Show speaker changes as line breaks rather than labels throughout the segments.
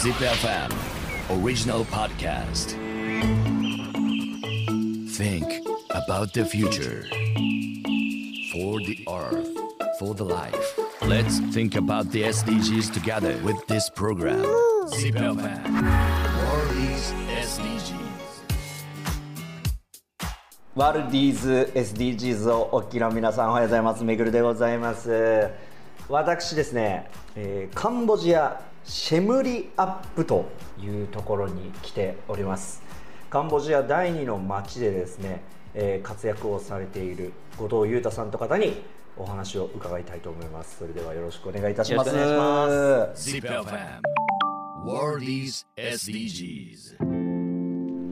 Zip FM original podcast. Think about the future. For the earth, for the life. Let's think about the SDGs together with this program. Zip FM World is SDGs.
ワールディーズ SDGs をお聞きの皆さんおはようございますめぐるでございます 私ですね、えーカンボジアシェムリアップというところに来ております。カンボジア第二の街でですね、えー活躍をされている後藤裕太さんと方にお話を伺いたいと思います。それではよろしくお願いいたします。
よろしくお願いし
Zip FM World is SDGs.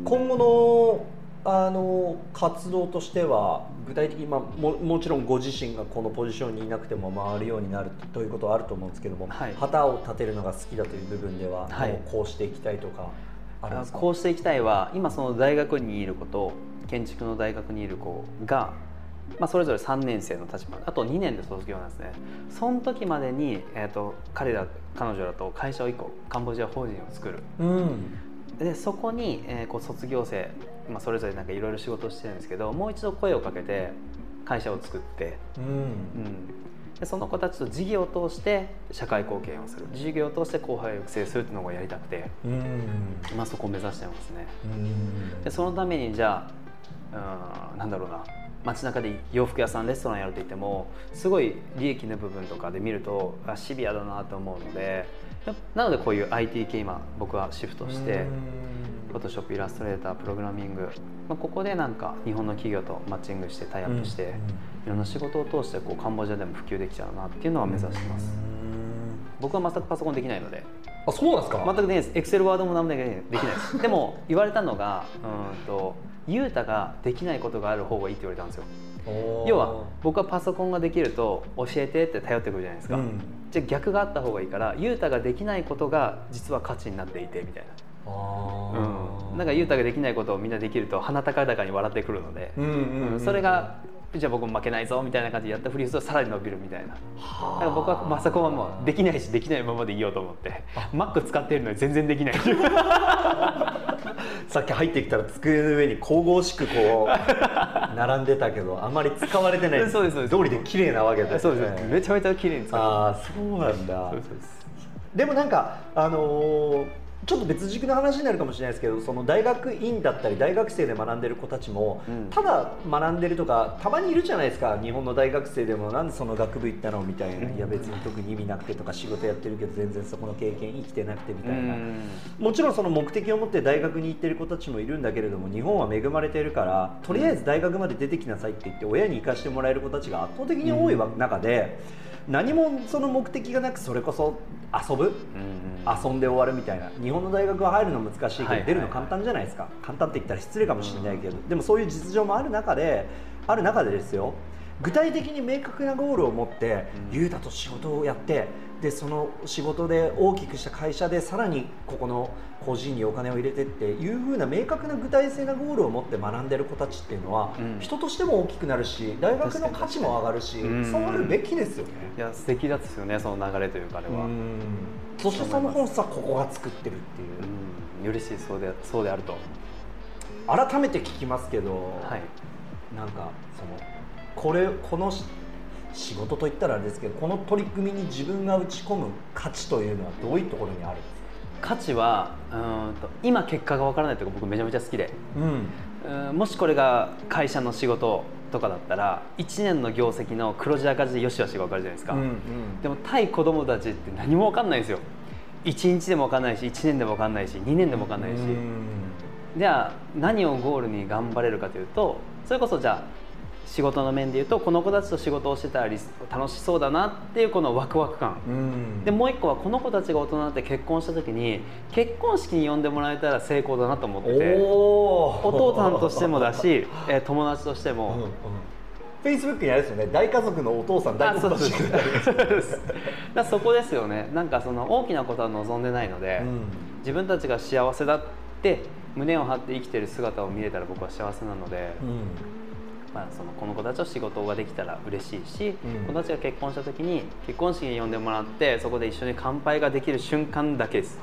今後のあの活動としては具体的に、まあ、ももちろんご自身がこのポジションにいなくても回るようになるということはあると思うんですけども、
はい。
旗を立てるのが好きだという部分では、
はい。
こうしていきたいとかあるんですか？
こうしていきたいは今その大学にいる子と建築の大学にいる子が、まあ、それぞれ3年生の立場。あと2年で卒業なんですね。その時までに、えー、と彼ら彼女らと会社を1個カンボジア法人を作る。
うん。
でそこに、えーこう卒業生、まあ、それぞれなんかいろいろ仕事をしてるんですけどもう一度声をかけて会社を作って、
うん。
うん、でその子たちと事業を通して社会貢献をする。事業を通して後輩を育成するっていうのをやりたくて、
うん。
まあ、そこを目指してますね。
うん。
でそのためにじゃあうんなんだろうな。街中で洋服屋さんレストランやると言ってもすごい利益の部分とかで見るとあシビアだなと思うのでなのでこういう IT 系今僕はシフトしてフォトショップイラストレータープログラミング、まあ、ここでなんか日本の企業とマッチングしてタイアップして、いろんな仕事を通してこうカンボジアでも普及できちゃうなっていうのは目指してます。僕は全くパソコンできないので。
あそうなんですか？
全くできないです。エクセルワードも何もできない。です。でも言われたのがうんとユータができないことがある方がいいって言われたんですよ。要は僕はパソコンができると教えてって頼ってくるじゃないですか、
うん。
じゃあ逆があった方がいいからユータができないことが実は価値になっていてみたい
あ
な、
ー。
うん、なんかユータができないことをみんなできると鼻高々に笑ってくるので、それがじゃあ僕も負けないぞみたいな感じでやったふりするとさらに伸びるみたいな。だから僕はパソコンはもうできないしできないままでいようと思って。Mac 使ってるのに全然できない。
さっき入ってきたら机の上に神々しくこう 並んでたけどあまり使われてない。
そうですそうです。
通りで綺麗なわけです
そうです。めちゃめちゃ綺麗に使
ああそうなんだ。
そうですそうです。
でもなんかあのーちょっと別軸の話になるかもしれないですけどその大学院だったり大学生で学んでる子たちも、
うん。
ただ学んでるとかたまにいるじゃないですか。日本の大学生でもなんでその学部行ったのみたいな、
うん。
いや別に特に意味なくてとか仕事やってるけど全然そこの経験生きてなくてみたいな、
うん。
もちろんその目的を持って大学に行ってる子たちもいるんだけれども日本は恵まれているからとりあえず大学まで出てきなさいって言って親に行かしてもらえる子たちが圧倒的に多いわ中で何もその目的がなくそれこそ遊ぶ？
うん
遊んで終わるみたいな。日本の大学は入るの難しいけど出るの簡単じゃないですか。簡単って言ったら失礼かもしれないけど。でもそういう実情もある中である中でですよ具体的に明確なゴールを持って
うん。
優太と仕事をやってでその仕事で大きくした会社でさらにここの個人にお金を入れてっていうふうな明確な具体性なゴールを持って学んでる子たちっていうのは、
うん。
人としても大きくなるし大学の価値も上がるし
確かに。
そうあるべきですよね。
いや素敵だですよねその流れというかあれは、うん。
うん。そしてその本さここが作ってるっていう。
嬉しいそうでそうであると。
改めて聞きますけど、
はい。
なんかそのこれこのし仕事といったらあれですけどこの取り組みに自分が打ち込む価値というのはどういうところにあるんです
価値はうーんと今結果がわからないとか僕めちゃめちゃ好きで。
か、
うんもしこれが会社の仕事とかだったら1年の業績の黒字赤字でよしよしが分かるじゃないですか、でも対子供たちって何も分かんないんですよ。1日でも分かんないし1年でも分かんないし2年でも分かんないし、じゃあ何をゴールに頑張れるかというとそれこそじゃあ仕事の面でいうとこの子たちと仕事をしてたらリス楽しそうだなっていうこのワクワク感、
うん。
でもう一個はこの子たちが大人になって結婚した時に結婚式に呼んでもらえたら成功だなと思ってて
お
お父さんとしてもだし、えー友達としても、
フェイスブックにあれですよね。大家族のお父さん大家族
ですそうです。だそこですよね。なんかその大きなことは望んでないので、自分たちが幸せだって胸を張って生きてる姿を見れたら僕は幸せなので、まあ、そのこの子たちと仕事ができたら嬉しいし、
うん。
子たちが結婚した時に結婚式に呼んでもらってそこで一緒に乾杯ができる瞬間だけです。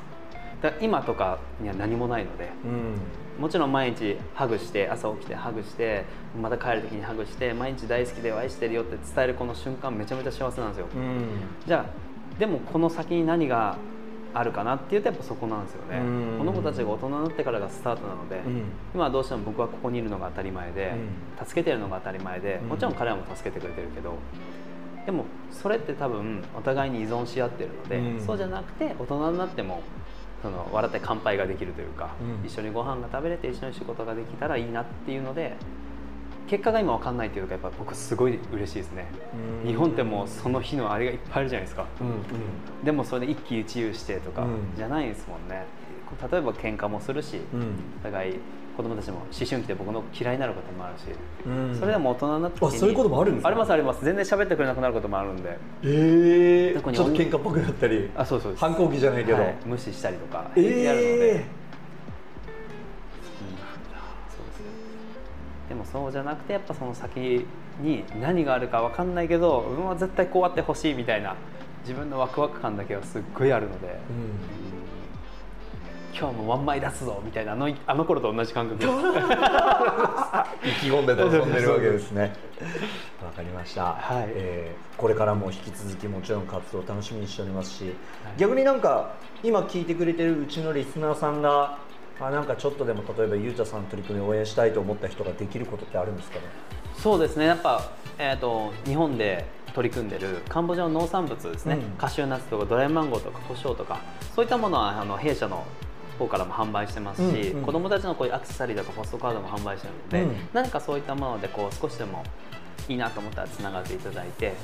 だだから今とかには何もないので
うん。
もちろん毎日ハグして朝起きてハグしてまた帰る時にハグして毎日大好きで愛してるよって伝えるこの瞬間めちゃめちゃ幸せなんですよ、
うん。
じゃあでもこの先に何があるかなっていうとやっぱそこなんですよね。
うん。
この子たちが大人になってからがスタートなので、
うん。
今はどうしても僕はここにいるのが当たり前で、助けてるのが当たり前で
うん。
もちろん彼らも助けてくれてるけどでもそれって多分お互いに依存し合ってるので、
うん。
そうじゃなくて大人になってもその笑って乾杯ができるというか、
うん。
一緒にご飯が食べれて一緒に仕事ができたらいいなっていうので結果が今わかんないっていうかやっぱ僕すごい嬉しいですね。
うん。
日本ってもうその日のあれがいっぱいあるじゃないですか。
うんうん。
でもそれで一喜一憂してとか
うん。
じゃないですもんね。例えば喧嘩もするし、
うん。
お互い子供たちも思春期で僕の嫌いになることもあるし、
うん。
それでも大人になった時に
あそういうこともあるんですか？
ありますあります。全然喋ってくれなくなることもあるんで。
ええ
特に
ちょっと喧嘩っぽくなったり
あそうそう
反抗期じゃないけど、
はい。無視したりとか
え
平気であるので、そうじゃなくてやっぱその先に何があるか分かんないけど自分は絶対こうあってほしいみたいな自分のワクワク感だけはすっごいあるので、
うん。
今日もワンマイ出すぞみたいなあのあの頃と同じ感覚です。
意気込んで楽しんでるわけですね。わかりました、
はい。
えーこれからも引き続きもちろん活動を楽しみにしておりますし、逆になんか今聞いてくれてるうちのリスナーさんがあなんかちょっとでも例えばゆうたさんの取り組みを応援したいと思った人ができることってあるんですかね？
そうですね。やっぱ、えー、と日本で取り組んでるカンボジアの農産物ですね、
うん。
カシューナッツとかドライマンゴーとか胡椒とかそういったものはあの弊社の方からも販売してますし、
うんうん。
子どもたちのこういうアクセサリーとかポストカードも販売してるので、
うん。
何かそういったものでこう少しでもいいなと思ったらつながっていただいて、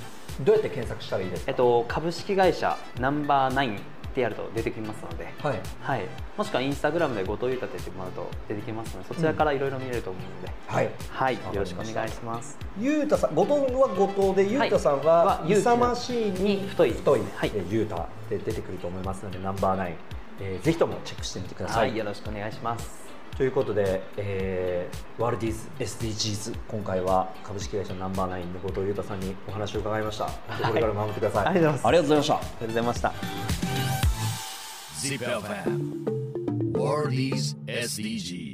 どうやって検索したらいいですか、
えっと、株式会社ナンバーナインってやると出てきますので、
はい。
はい、もしくはインスタグラムで後藤裕太って言ってもらうと出てきますのでそちらからいろいろ見れると思うので、
はい。
はい、
わかりました。
よろしくお願いします。
ゆうたさん後藤は後藤でゆうたさんは
は
勇ましいに
に太い。
太い、
はい。
で出てくると思いますのでナンバーナイン、えーぜひともチェックしてみてくださ、
はいい、よろしくお願いします。
ということで、えーワールディーズ SDGs 今回は株式会社ナンバーナインの後藤裕太さんにお話を伺いました、これからも頑張ってください、
ありがとうございます。
ありがとうございました。
ありがとうございました。
ZipFM World is SDGs